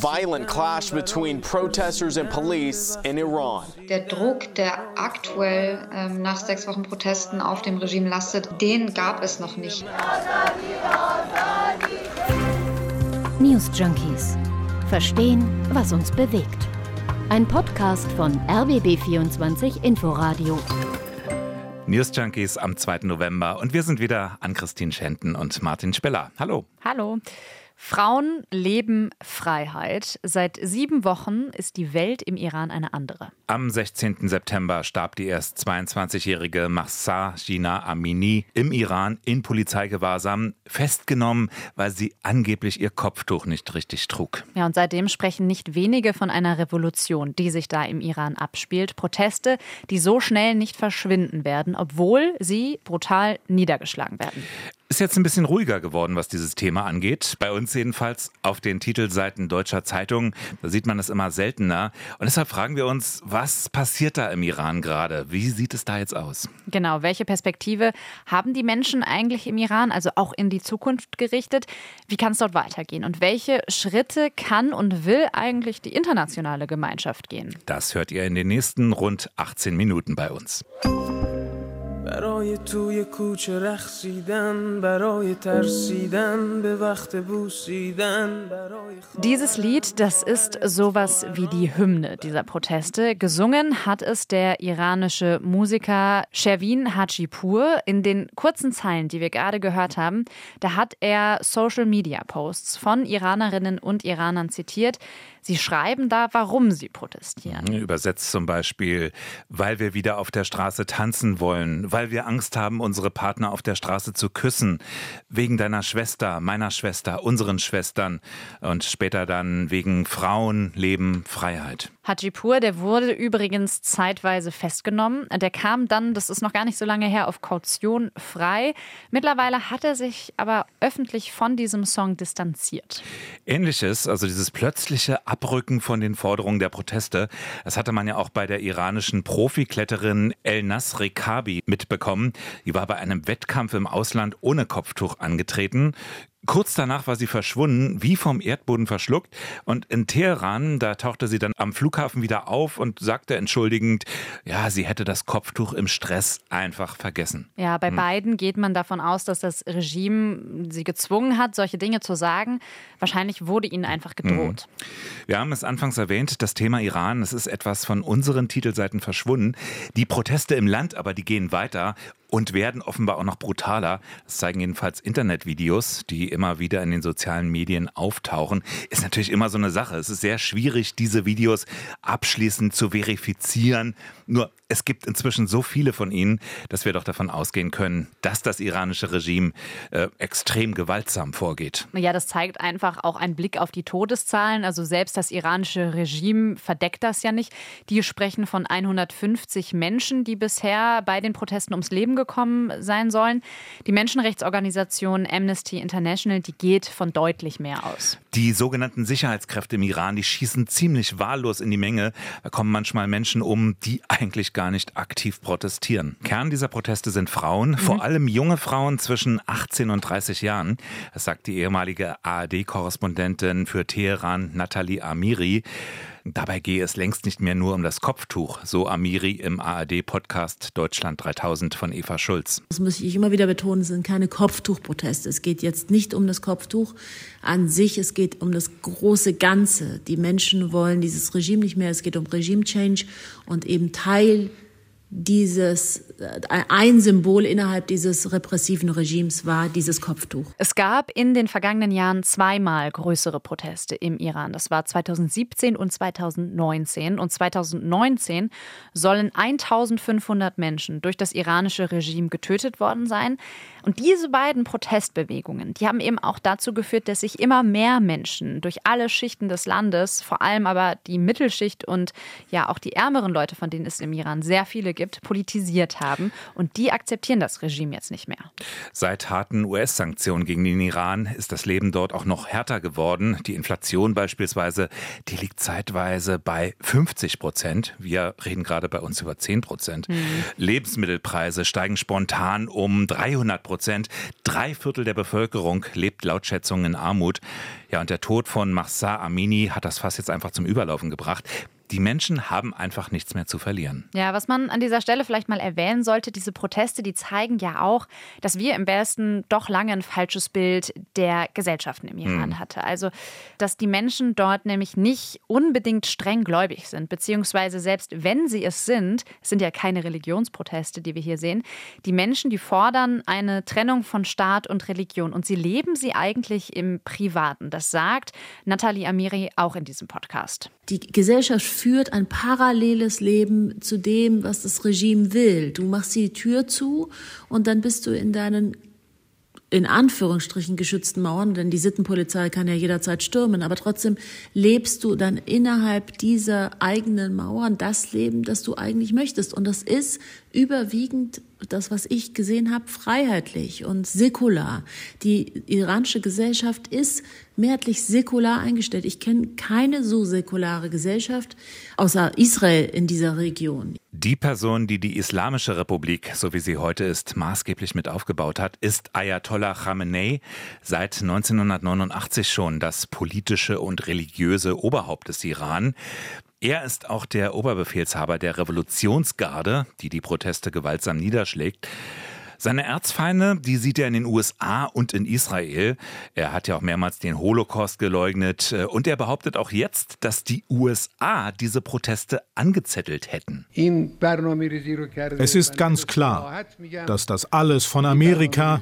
Violent clash between protesters and police in Iran. Der Druck, der aktuell ähm, nach sechs Wochen Protesten auf dem Regime lastet, den gab es noch nicht. News Junkies. Verstehen, was uns bewegt. Ein Podcast von RBB24 Inforadio. News Junkies am 2. November und wir sind wieder an Christine Schenten und Martin Speller. Hallo. Hallo. Frauen leben Freiheit. Seit sieben Wochen ist die Welt im Iran eine andere. Am 16. September starb die erst 22-jährige Mahsa Jina Amini im Iran in Polizeigewahrsam, festgenommen, weil sie angeblich ihr Kopftuch nicht richtig trug. Ja, und seitdem sprechen nicht wenige von einer Revolution, die sich da im Iran abspielt. Proteste, die so schnell nicht verschwinden werden, obwohl sie brutal niedergeschlagen werden. Ist jetzt ein bisschen ruhiger geworden, was dieses Thema angeht. Bei uns jedenfalls auf den Titelseiten deutscher Zeitungen. Da sieht man es immer seltener. Und deshalb fragen wir uns, was passiert da im Iran gerade? Wie sieht es da jetzt aus? Genau. Welche Perspektive haben die Menschen eigentlich im Iran, also auch in die Zukunft gerichtet? Wie kann es dort weitergehen? Und welche Schritte kann und will eigentlich die internationale Gemeinschaft gehen? Das hört ihr in den nächsten rund 18 Minuten bei uns. برای توی کوچه رخصیدن برای ترسیدن به وقت بوسیدن برای Dieses Lied, das ist sowas wie die Hymne dieser Proteste. Gesungen hat es der iranische Musiker Shervin Hajipur. In den kurzen Zeilen, die wir gerade gehört haben, da hat er Social Media Posts von Iranerinnen und Iranern zitiert, Sie schreiben da, warum Sie protestieren. Übersetzt zum Beispiel, weil wir wieder auf der Straße tanzen wollen, weil wir Angst haben, unsere Partner auf der Straße zu küssen, wegen deiner Schwester, meiner Schwester, unseren Schwestern und später dann wegen Frauen, Leben, Freiheit. Hajipur, der wurde übrigens zeitweise festgenommen. Der kam dann, das ist noch gar nicht so lange her, auf Kaution frei. Mittlerweile hat er sich aber öffentlich von diesem Song distanziert. Ähnliches, also dieses plötzliche Abrücken von den Forderungen der Proteste, das hatte man ja auch bei der iranischen Profikletterin El Nasri Kabi mitbekommen. Die war bei einem Wettkampf im Ausland ohne Kopftuch angetreten. Kurz danach war sie verschwunden, wie vom Erdboden verschluckt. Und in Teheran, da tauchte sie dann am Flughafen wieder auf und sagte entschuldigend, ja, sie hätte das Kopftuch im Stress einfach vergessen. Ja, bei hm. beiden geht man davon aus, dass das Regime sie gezwungen hat, solche Dinge zu sagen. Wahrscheinlich wurde ihnen einfach gedroht. Hm. Wir haben es anfangs erwähnt, das Thema Iran, es ist etwas von unseren Titelseiten verschwunden. Die Proteste im Land aber, die gehen weiter und werden offenbar auch noch brutaler. Das zeigen jedenfalls Internetvideos, die immer wieder in den sozialen Medien auftauchen. Ist natürlich immer so eine Sache. Es ist sehr schwierig, diese Videos abschließend zu verifizieren. Nur es gibt inzwischen so viele von ihnen, dass wir doch davon ausgehen können, dass das iranische Regime äh, extrem gewaltsam vorgeht. Ja, das zeigt einfach auch ein Blick auf die Todeszahlen. Also selbst das iranische Regime verdeckt das ja nicht. Die sprechen von 150 Menschen, die bisher bei den Protesten ums Leben gekommen sein sollen. Die Menschenrechtsorganisation Amnesty International, die geht von deutlich mehr aus. Die sogenannten Sicherheitskräfte im Iran, die schießen ziemlich wahllos in die Menge. Da kommen manchmal Menschen um, die eigentlich gar nicht aktiv protestieren. Kern dieser Proteste sind Frauen, mhm. vor allem junge Frauen zwischen 18 und 30 Jahren. Das sagt die ehemalige ARD-Korrespondentin für Teheran, Nathalie Amiri. Dabei gehe es längst nicht mehr nur um das Kopftuch, so Amiri im ARD-Podcast Deutschland 3000 von Eva Schulz. Das muss ich immer wieder betonen, es sind keine Kopftuchproteste. Es geht jetzt nicht um das Kopftuch an sich, es geht um das große Ganze. Die Menschen wollen dieses Regime nicht mehr, es geht um Regime-Change und eben Teil dieses äh, ein Symbol innerhalb dieses repressiven Regimes war dieses Kopftuch. Es gab in den vergangenen Jahren zweimal größere Proteste im Iran. Das war 2017 und 2019. Und 2019 sollen 1500 Menschen durch das iranische Regime getötet worden sein. Und diese beiden Protestbewegungen, die haben eben auch dazu geführt, dass sich immer mehr Menschen durch alle Schichten des Landes, vor allem aber die Mittelschicht und ja auch die ärmeren Leute, von denen es im Iran sehr viele gibt, politisiert haben. Und die akzeptieren das Regime jetzt nicht mehr. Seit harten US-Sanktionen gegen den Iran ist das Leben dort auch noch härter geworden. Die Inflation beispielsweise, die liegt zeitweise bei 50 Prozent. Wir reden gerade bei uns über 10 Prozent. Mhm. Lebensmittelpreise steigen spontan um 300 Prozent. Prozent. Drei Viertel der Bevölkerung lebt laut Schätzungen in Armut. Ja, und der Tod von Mahsa Amini hat das Fass jetzt einfach zum Überlaufen gebracht die Menschen haben einfach nichts mehr zu verlieren. Ja, was man an dieser Stelle vielleicht mal erwähnen sollte, diese Proteste, die zeigen ja auch, dass wir im Westen doch lange ein falsches Bild der Gesellschaften im Iran hm. hatten. Also, dass die Menschen dort nämlich nicht unbedingt streng gläubig sind, beziehungsweise selbst wenn sie es sind, es sind ja keine Religionsproteste, die wir hier sehen, die Menschen, die fordern eine Trennung von Staat und Religion und sie leben sie eigentlich im Privaten. Das sagt Nathalie Amiri auch in diesem Podcast. Die Gesellschaft führt ein paralleles Leben zu dem, was das Regime will. Du machst die Tür zu und dann bist du in deinen in Anführungsstrichen geschützten Mauern, denn die Sittenpolizei kann ja jederzeit stürmen, aber trotzdem lebst du dann innerhalb dieser eigenen Mauern das Leben, das du eigentlich möchtest. Und das ist überwiegend das, was ich gesehen habe, freiheitlich und säkular. Die iranische Gesellschaft ist mehrheitlich säkular eingestellt. Ich kenne keine so säkulare Gesellschaft außer Israel in dieser Region. Die Person, die die Islamische Republik, so wie sie heute ist, maßgeblich mit aufgebaut hat, ist Ayatollah Khamenei, seit 1989 schon das politische und religiöse Oberhaupt des Iran. Er ist auch der Oberbefehlshaber der Revolutionsgarde, die die Proteste gewaltsam niederschlägt. Seine Erzfeinde, die sieht er in den USA und in Israel. Er hat ja auch mehrmals den Holocaust geleugnet und er behauptet auch jetzt, dass die USA diese Proteste angezettelt hätten. Es ist ganz klar, dass das alles von Amerika,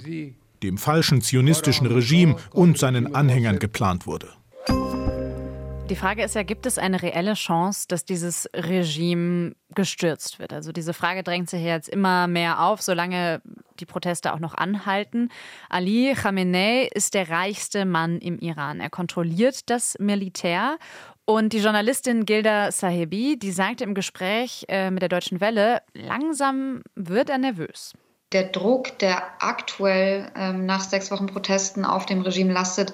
dem falschen zionistischen Regime und seinen Anhängern geplant wurde. Die Frage ist ja, gibt es eine reelle Chance, dass dieses Regime gestürzt wird? Also diese Frage drängt sich jetzt immer mehr auf, solange die Proteste auch noch anhalten. Ali Khamenei ist der reichste Mann im Iran. Er kontrolliert das Militär und die Journalistin Gilda Sahebi, die sagte im Gespräch äh, mit der Deutschen Welle, langsam wird er nervös. Der Druck, der aktuell ähm, nach sechs Wochen Protesten auf dem Regime lastet,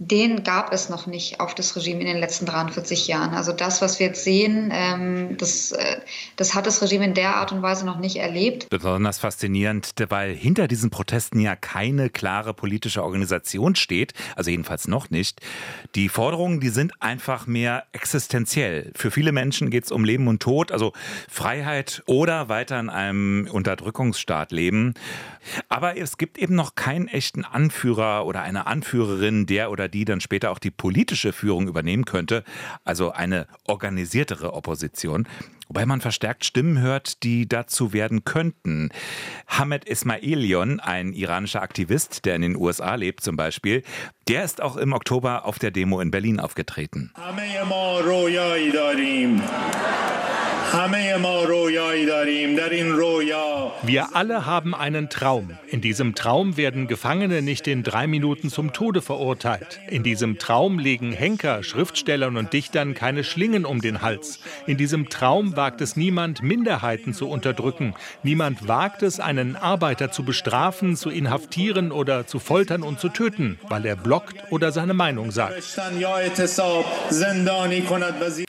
den gab es noch nicht auf das Regime in den letzten 43 Jahren. Also das, was wir jetzt sehen, ähm, das, äh, das hat das Regime in der Art und Weise noch nicht erlebt. Besonders faszinierend, weil hinter diesen Protesten ja keine klare politische Organisation steht, also jedenfalls noch nicht. Die Forderungen, die sind einfach mehr existenziell. Für viele Menschen geht es um Leben und Tod, also Freiheit oder weiter in einem Unterdrückungsstaat leben. Aber es gibt eben noch keinen echten Anführer oder eine Anführerin, der oder die dann später auch die politische Führung übernehmen könnte, also eine organisiertere Opposition. Wobei man verstärkt Stimmen hört, die dazu werden könnten. Hamed Ismailion, ein iranischer Aktivist, der in den USA lebt zum Beispiel, der ist auch im Oktober auf der Demo in Berlin aufgetreten. Wir alle haben einen Traum. In diesem Traum werden Gefangene nicht in drei Minuten zum Tode verurteilt. In diesem Traum legen Henker, Schriftstellern und Dichtern keine Schlingen um den Hals. In diesem Traum wagt es niemand, Minderheiten zu unterdrücken. Niemand wagt es, einen Arbeiter zu bestrafen, zu inhaftieren oder zu foltern und zu töten, weil er blockt oder seine Meinung sagt.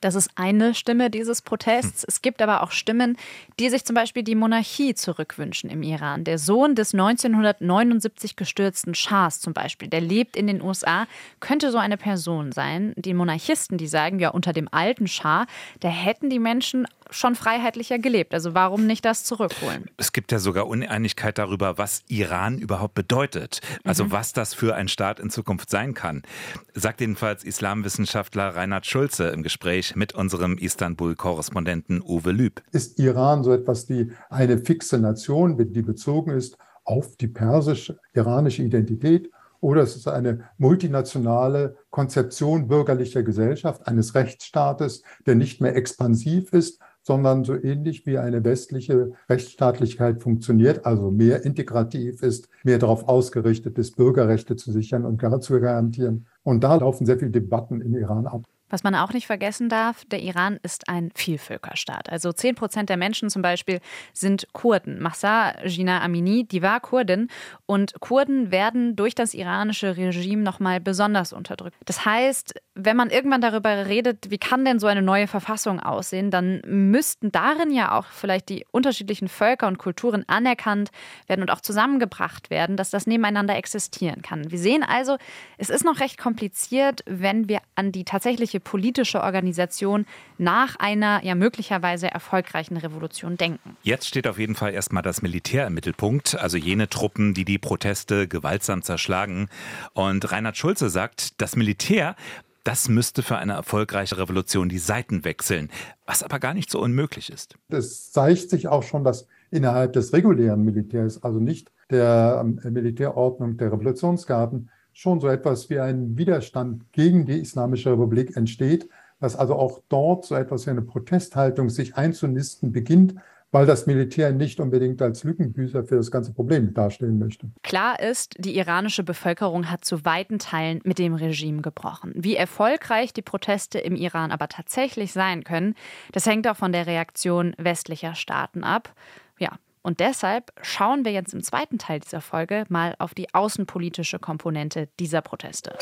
Das ist eine Stimme dieses Protests. Es gibt aber auch Stimmen, die sich zum Beispiel die Monarchie zurückwünschen im Iran. Der Sohn des 1979 gestürzten Schahs zum Beispiel, der lebt in den USA, könnte so eine Person sein. Die Monarchisten, die sagen ja unter dem alten Schah, da hätten die Menschen schon freiheitlicher gelebt. Also warum nicht das zurückholen? Es gibt ja sogar Uneinigkeit darüber, was Iran überhaupt bedeutet. Also mhm. was das für ein Staat in Zukunft sein kann. Sagt jedenfalls Islamwissenschaftler Reinhard Schulze im Gespräch mit unserem Istanbul-Korrespondenten Uwe Lüb. Ist Iran so etwas wie eine fixe Nation, die bezogen ist auf die persisch-iranische Identität? Oder es ist eine multinationale Konzeption bürgerlicher Gesellschaft, eines Rechtsstaates, der nicht mehr expansiv ist, sondern so ähnlich wie eine westliche Rechtsstaatlichkeit funktioniert, also mehr integrativ ist, mehr darauf ausgerichtet ist, Bürgerrechte zu sichern und zu garantieren. Und da laufen sehr viele Debatten in Iran ab. Was man auch nicht vergessen darf, der Iran ist ein Vielvölkerstaat. Also 10 Prozent der Menschen zum Beispiel sind Kurden. Mahsa Jina Amini, die war Kurdin. Und Kurden werden durch das iranische Regime nochmal besonders unterdrückt. Das heißt, wenn man irgendwann darüber redet, wie kann denn so eine neue Verfassung aussehen, dann müssten darin ja auch vielleicht die unterschiedlichen Völker und Kulturen anerkannt werden und auch zusammengebracht werden, dass das nebeneinander existieren kann. Wir sehen also, es ist noch recht kompliziert, wenn wir an die tatsächliche politische Organisation nach einer ja möglicherweise erfolgreichen Revolution denken. Jetzt steht auf jeden Fall erstmal das Militär im Mittelpunkt, also jene Truppen, die die Proteste gewaltsam zerschlagen. Und Reinhard Schulze sagt, das Militär das müsste für eine erfolgreiche Revolution die Seiten wechseln, was aber gar nicht so unmöglich ist. Es zeigt sich auch schon, dass innerhalb des regulären Militärs, also nicht der ähm, Militärordnung der Revolutionsgarden, schon so etwas wie ein Widerstand gegen die Islamische Republik entsteht, dass also auch dort so etwas wie eine Protesthaltung sich einzunisten beginnt, weil das Militär nicht unbedingt als Lückenbüßer für das ganze Problem darstellen möchte. Klar ist, die iranische Bevölkerung hat zu weiten Teilen mit dem Regime gebrochen. Wie erfolgreich die Proteste im Iran aber tatsächlich sein können, das hängt auch von der Reaktion westlicher Staaten ab. Ja, und deshalb schauen wir jetzt im zweiten Teil dieser Folge mal auf die außenpolitische Komponente dieser Proteste.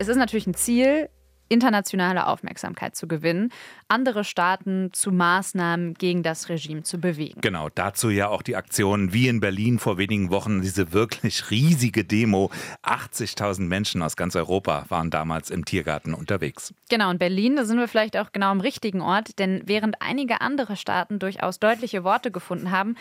Es ist natürlich ein Ziel, internationale Aufmerksamkeit zu gewinnen, andere Staaten zu Maßnahmen gegen das Regime zu bewegen. Genau, dazu ja auch die Aktion wie in Berlin vor wenigen Wochen, diese wirklich riesige Demo. 80.000 Menschen aus ganz Europa waren damals im Tiergarten unterwegs. Genau, in Berlin, da sind wir vielleicht auch genau am richtigen Ort, denn während einige andere Staaten durchaus deutliche Worte gefunden haben,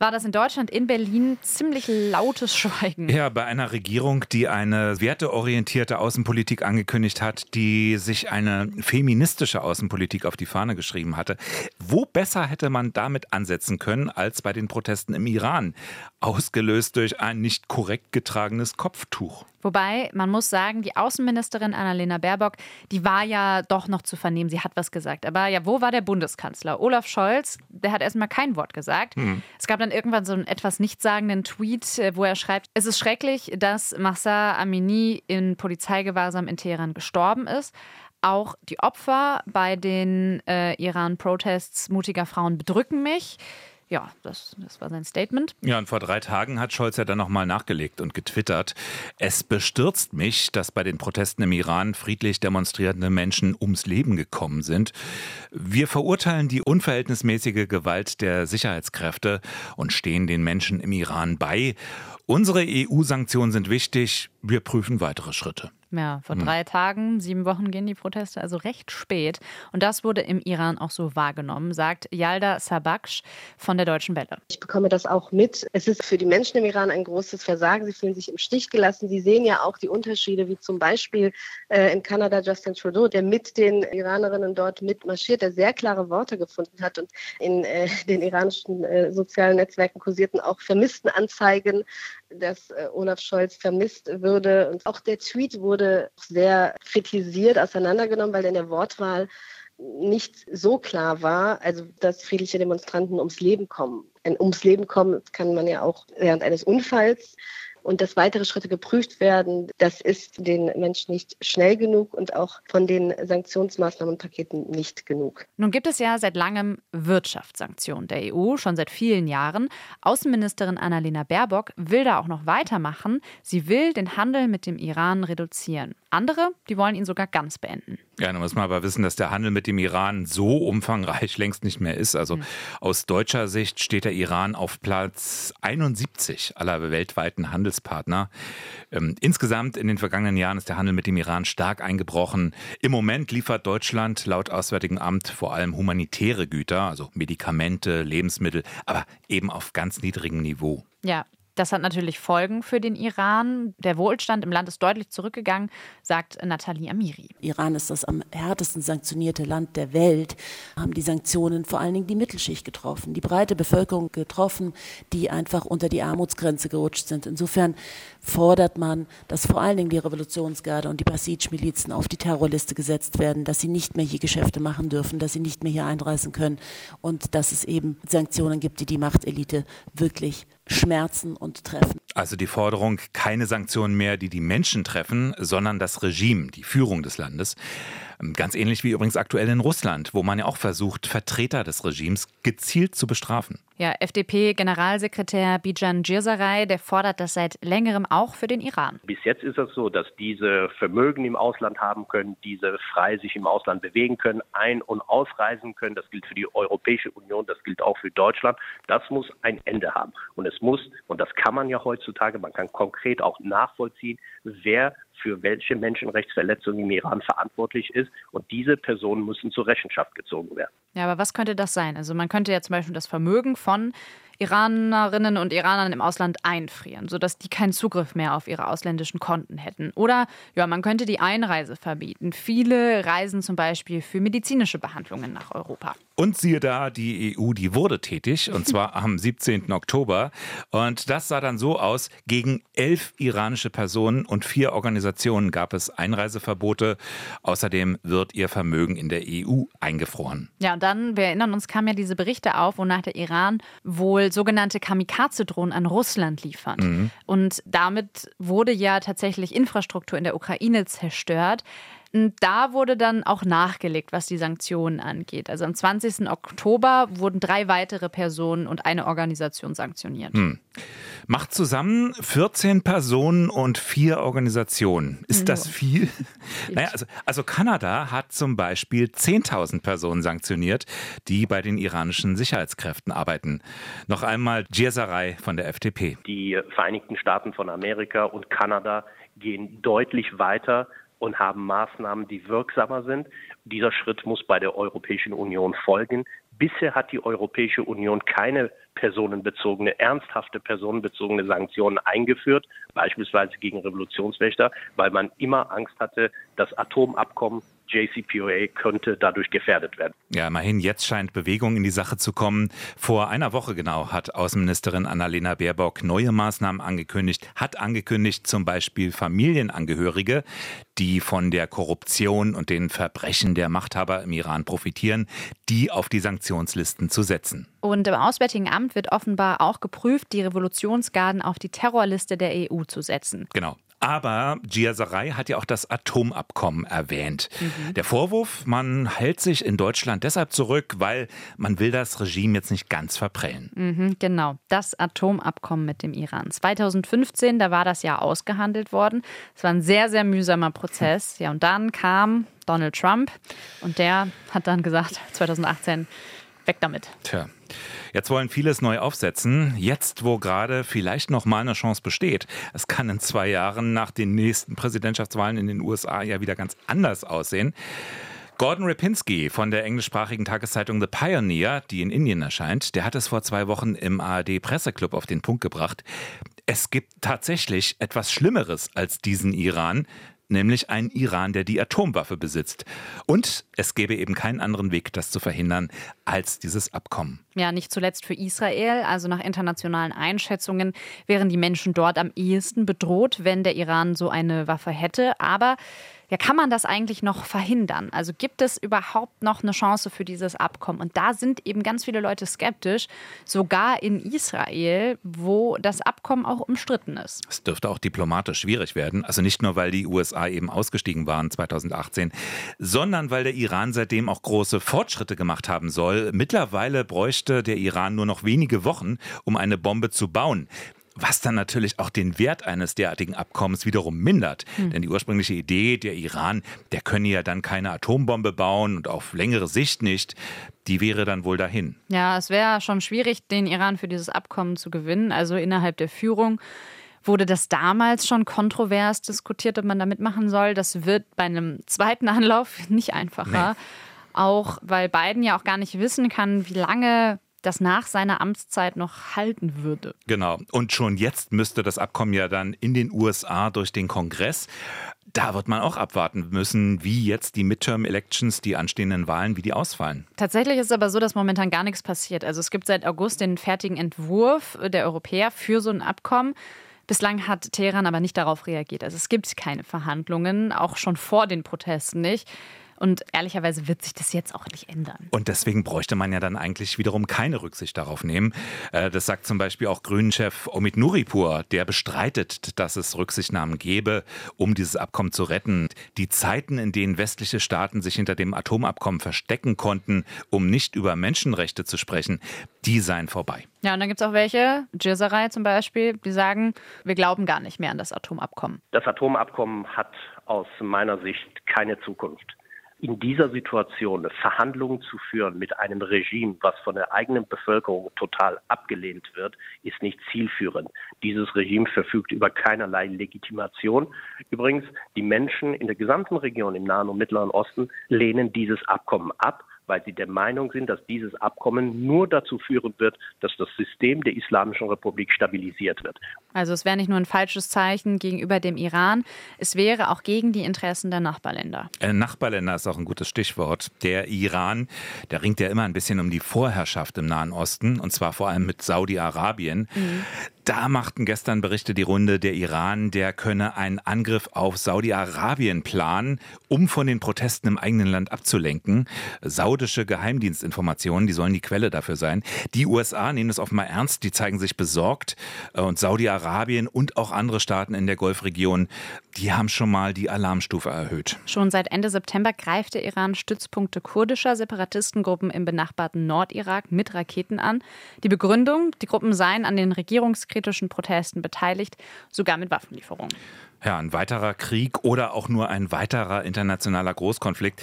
war das in Deutschland, in Berlin, ziemlich lautes Schweigen. Ja, bei einer Regierung, die eine werteorientierte Außenpolitik angekündigt hat, die sich eine feministische Außenpolitik auf die Fahne geschrieben hatte. Wo besser hätte man damit ansetzen können als bei den Protesten im Iran, ausgelöst durch ein nicht korrekt getragenes Kopftuch? Wobei, man muss sagen, die Außenministerin Annalena Baerbock, die war ja doch noch zu vernehmen. Sie hat was gesagt. Aber ja, wo war der Bundeskanzler? Olaf Scholz, der hat erstmal kein Wort gesagt. Hm. Es gab dann irgendwann so einen etwas nichtssagenden Tweet, äh, wo er schreibt, es ist schrecklich, dass Mahsa Amini in Polizeigewahrsam in Teheran gestorben ist. Auch die Opfer bei den äh, Iran-Protests mutiger Frauen bedrücken mich. Ja, das, das war sein Statement. Ja, und vor drei Tagen hat Scholz ja dann nochmal nachgelegt und getwittert. Es bestürzt mich, dass bei den Protesten im Iran friedlich demonstrierende Menschen ums Leben gekommen sind. Wir verurteilen die unverhältnismäßige Gewalt der Sicherheitskräfte und stehen den Menschen im Iran bei. Unsere EU-Sanktionen sind wichtig. Wir prüfen weitere Schritte. Ja, vor hm. drei Tagen, sieben Wochen gehen die Proteste, also recht spät. Und das wurde im Iran auch so wahrgenommen, sagt Yalda Sabaksh von der Deutschen Welle. Ich bekomme das auch mit. Es ist für die Menschen im Iran ein großes Versagen. Sie fühlen sich im Stich gelassen. Sie sehen ja auch die Unterschiede, wie zum Beispiel äh, in Kanada Justin Trudeau, der mit den Iranerinnen dort mitmarschiert, der sehr klare Worte gefunden hat und in äh, den iranischen äh, sozialen Netzwerken kursierten auch Vermisstenanzeigen, dass äh, Olaf Scholz vermisst würde. Und auch der Tweet wurde wurde sehr kritisiert, auseinandergenommen, weil in der Wortwahl nicht so klar war, also dass friedliche Demonstranten ums Leben kommen. Ein ums Leben kommen kann man ja auch während eines Unfalls und dass weitere Schritte geprüft werden, das ist den Menschen nicht schnell genug und auch von den Sanktionsmaßnahmenpaketen nicht genug. Nun gibt es ja seit langem Wirtschaftssanktionen der EU, schon seit vielen Jahren. Außenministerin Annalena Baerbock will da auch noch weitermachen. Sie will den Handel mit dem Iran reduzieren. Andere, die wollen ihn sogar ganz beenden. Ja, dann muss man aber wissen, dass der Handel mit dem Iran so umfangreich längst nicht mehr ist. Also mhm. aus deutscher Sicht steht der Iran auf Platz 71 aller weltweiten Handelspartner. Ähm, insgesamt in den vergangenen Jahren ist der Handel mit dem Iran stark eingebrochen. Im Moment liefert Deutschland laut Auswärtigen Amt vor allem humanitäre Güter, also Medikamente, Lebensmittel, aber eben auf ganz niedrigem Niveau. Ja, das hat natürlich Folgen für den Iran. Der Wohlstand im Land ist deutlich zurückgegangen, sagt Nathalie Amiri. Iran ist das am härtesten sanktionierte Land der Welt. Haben die Sanktionen vor allen Dingen die Mittelschicht getroffen, die breite Bevölkerung getroffen, die einfach unter die Armutsgrenze gerutscht sind. Insofern fordert man, dass vor allen Dingen die Revolutionsgarde und die Basij-Milizen auf die Terrorliste gesetzt werden, dass sie nicht mehr hier Geschäfte machen dürfen, dass sie nicht mehr hier einreisen können und dass es eben Sanktionen gibt, die die Machtelite wirklich schmerzen und treffen. Also die Forderung, keine Sanktionen mehr, die die Menschen treffen, sondern das Regime, die Führung des Landes. Ganz ähnlich wie übrigens aktuell in Russland, wo man ja auch versucht, Vertreter des Regimes gezielt zu bestrafen. Ja, FDP-Generalsekretär Bijan Girsaray, der fordert das seit längerem auch für den Iran. Bis jetzt ist es so, dass diese Vermögen im Ausland haben können, diese frei sich im Ausland bewegen können, ein- und ausreisen können. Das gilt für die Europäische Union, das gilt auch für Deutschland. Das muss ein Ende haben. Und es muss, und das kann man ja heutzutage, man kann konkret auch nachvollziehen, wer für welche Menschenrechtsverletzungen im Iran verantwortlich ist. Und diese Personen müssen zur Rechenschaft gezogen werden. Ja, aber was könnte das sein? Also man könnte ja zum Beispiel das Vermögen von Iranerinnen und Iranern im Ausland einfrieren, sodass die keinen Zugriff mehr auf ihre ausländischen Konten hätten. Oder ja, man könnte die Einreise verbieten. Viele reisen zum Beispiel für medizinische Behandlungen nach Europa. Und siehe da, die EU, die wurde tätig, und zwar am 17. Oktober. Und das sah dann so aus, gegen elf iranische Personen und vier Organisationen gab es Einreiseverbote. Außerdem wird ihr Vermögen in der EU eingefroren. Ja, und dann, wir erinnern uns, kamen ja diese Berichte auf, wonach der Iran wohl sogenannte Kamikaze-Drohnen an Russland liefert. Mhm. Und damit wurde ja tatsächlich Infrastruktur in der Ukraine zerstört. Und da wurde dann auch nachgelegt, was die Sanktionen angeht. Also am 20. Oktober wurden drei weitere Personen und eine Organisation sanktioniert. Hm. Macht zusammen 14 Personen und vier Organisationen. Ist das viel? Naja, also, also Kanada hat zum Beispiel 10.000 Personen sanktioniert, die bei den iranischen Sicherheitskräften arbeiten. Noch einmal Djesaray von der FDP. Die Vereinigten Staaten von Amerika und Kanada gehen deutlich weiter und haben Maßnahmen, die wirksamer sind. Dieser Schritt muss bei der Europäischen Union folgen. Bisher hat die Europäische Union keine personenbezogene, ernsthafte personenbezogene Sanktionen eingeführt, beispielsweise gegen Revolutionswächter, weil man immer Angst hatte, das Atomabkommen JCPOA könnte dadurch gefährdet werden. Ja, immerhin, jetzt scheint Bewegung in die Sache zu kommen. Vor einer Woche genau hat Außenministerin Annalena Baerbock neue Maßnahmen angekündigt, hat angekündigt, zum Beispiel Familienangehörige, die von der Korruption und den Verbrechen der Machthaber im Iran profitieren, die auf die Sanktionslisten zu setzen. Und im Auswärtigen Amt wird offenbar auch geprüft, die Revolutionsgarden auf die Terrorliste der EU zu setzen. Genau. Aber Giasaray hat ja auch das Atomabkommen erwähnt. Mhm. Der Vorwurf, man hält sich in Deutschland deshalb zurück, weil man will das Regime jetzt nicht ganz verprellen. Mhm, genau, das Atomabkommen mit dem Iran. 2015, da war das ja ausgehandelt worden. Es war ein sehr, sehr mühsamer Prozess. Ja, und dann kam Donald Trump und der hat dann gesagt, 2018, weg damit. Tja. Jetzt wollen viele es neu aufsetzen. Jetzt, wo gerade vielleicht noch mal eine Chance besteht. Es kann in zwei Jahren nach den nächsten Präsidentschaftswahlen in den USA ja wieder ganz anders aussehen. Gordon Ripinski von der englischsprachigen Tageszeitung The Pioneer, die in Indien erscheint, der hat es vor zwei Wochen im ARD Presseclub auf den Punkt gebracht. Es gibt tatsächlich etwas Schlimmeres als diesen Iran, nämlich ein Iran, der die Atomwaffe besitzt. Und es gäbe eben keinen anderen Weg, das zu verhindern, als dieses Abkommen. Ja, nicht zuletzt für Israel. Also nach internationalen Einschätzungen wären die Menschen dort am ehesten bedroht, wenn der Iran so eine Waffe hätte. Aber ja, kann man das eigentlich noch verhindern? Also gibt es überhaupt noch eine Chance für dieses Abkommen? Und da sind eben ganz viele Leute skeptisch, sogar in Israel, wo das Abkommen auch umstritten ist. Es dürfte auch diplomatisch schwierig werden. Also nicht nur, weil die USA eben ausgestiegen waren 2018, sondern weil der Iran seitdem auch große Fortschritte gemacht haben soll. Mittlerweile bräuchte der Iran nur noch wenige Wochen, um eine Bombe zu bauen was dann natürlich auch den Wert eines derartigen Abkommens wiederum mindert. Hm. Denn die ursprüngliche Idee, der Iran, der könne ja dann keine Atombombe bauen und auf längere Sicht nicht, die wäre dann wohl dahin. Ja, es wäre schon schwierig, den Iran für dieses Abkommen zu gewinnen, also innerhalb der Führung. Wurde das damals schon kontrovers diskutiert, ob man da mitmachen soll? Das wird bei einem zweiten Anlauf nicht einfacher. Nee. Auch weil Biden ja auch gar nicht wissen kann, wie lange das nach seiner Amtszeit noch halten würde. Genau. Und schon jetzt müsste das Abkommen ja dann in den USA durch den Kongress. Da wird man auch abwarten müssen, wie jetzt die Midterm-Elections, die anstehenden Wahlen, wie die ausfallen. Tatsächlich ist es aber so, dass momentan gar nichts passiert. Also es gibt seit August den fertigen Entwurf der Europäer für so ein Abkommen. Bislang hat Teheran aber nicht darauf reagiert. Also es gibt keine Verhandlungen, auch schon vor den Protesten nicht. Und ehrlicherweise wird sich das jetzt auch nicht ändern. Und deswegen bräuchte man ja dann eigentlich wiederum keine Rücksicht darauf nehmen. Äh, das sagt zum Beispiel auch Grünen-Chef Omid Nuripur, der bestreitet, dass es Rücksichtnahmen gäbe, um dieses Abkommen zu retten. Die Zeiten, in denen westliche Staaten sich hinter dem Atomabkommen verstecken konnten, um nicht über Menschenrechte zu sprechen, die seien vorbei. Ja, und dann gibt es auch welche, Gizerei zum Beispiel, die sagen, wir glauben gar nicht mehr an das Atomabkommen. Das Atomabkommen hat aus meiner Sicht keine Zukunft in dieser Situation Verhandlungen zu führen mit einem Regime, was von der eigenen Bevölkerung total abgelehnt wird, ist nicht zielführend. Dieses Regime verfügt über keinerlei Legitimation. Übrigens, die Menschen in der gesamten Region im Nahen und Mittleren Osten lehnen dieses Abkommen ab weil sie der Meinung sind, dass dieses Abkommen nur dazu führen wird, dass das System der Islamischen Republik stabilisiert wird. Also es wäre nicht nur ein falsches Zeichen gegenüber dem Iran, es wäre auch gegen die Interessen der Nachbarländer. Äh, Nachbarländer ist auch ein gutes Stichwort. Der Iran, der ringt ja immer ein bisschen um die Vorherrschaft im Nahen Osten und zwar vor allem mit Saudi-Arabien. Mhm. Da machten gestern Berichte die Runde, der Iran, der könne einen Angriff auf Saudi-Arabien planen, um von den Protesten im eigenen Land abzulenken. Saudische Geheimdienstinformationen, die sollen die Quelle dafür sein. Die USA nehmen es offenbar ernst, die zeigen sich besorgt. Und Saudi-Arabien und auch andere Staaten in der Golfregion, die haben schon mal die Alarmstufe erhöht. Schon seit Ende September greift der Iran Stützpunkte kurdischer Separatistengruppen im benachbarten Nordirak mit Raketen an. Die Begründung, die Gruppen seien an den Regierungskriegen kritischen Protesten beteiligt, sogar mit Waffenlieferungen. Ja, ein weiterer Krieg oder auch nur ein weiterer internationaler Großkonflikt.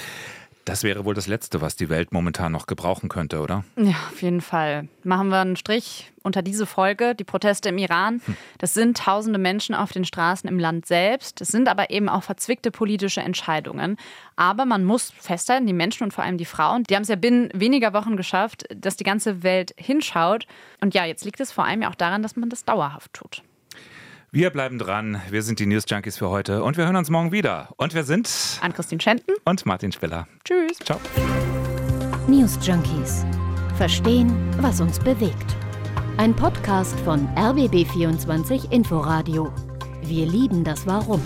Das wäre wohl das Letzte, was die Welt momentan noch gebrauchen könnte, oder? Ja, auf jeden Fall. Machen wir einen Strich unter diese Folge. Die Proteste im Iran, hm. das sind tausende Menschen auf den Straßen im Land selbst. Das sind aber eben auch verzwickte politische Entscheidungen. Aber man muss festhalten, die Menschen und vor allem die Frauen, die haben es ja binnen weniger Wochen geschafft, dass die ganze Welt hinschaut. Und ja, jetzt liegt es vor allem ja auch daran, dass man das dauerhaft tut. Wir bleiben dran. Wir sind die News Junkies für heute und wir hören uns morgen wieder. Und wir sind Ann-Christine Schenten und Martin Spiller. Tschüss. Ciao. News Junkies. Verstehen, was uns bewegt. Ein Podcast von RBB24 Inforadio. Wir lieben das Warum.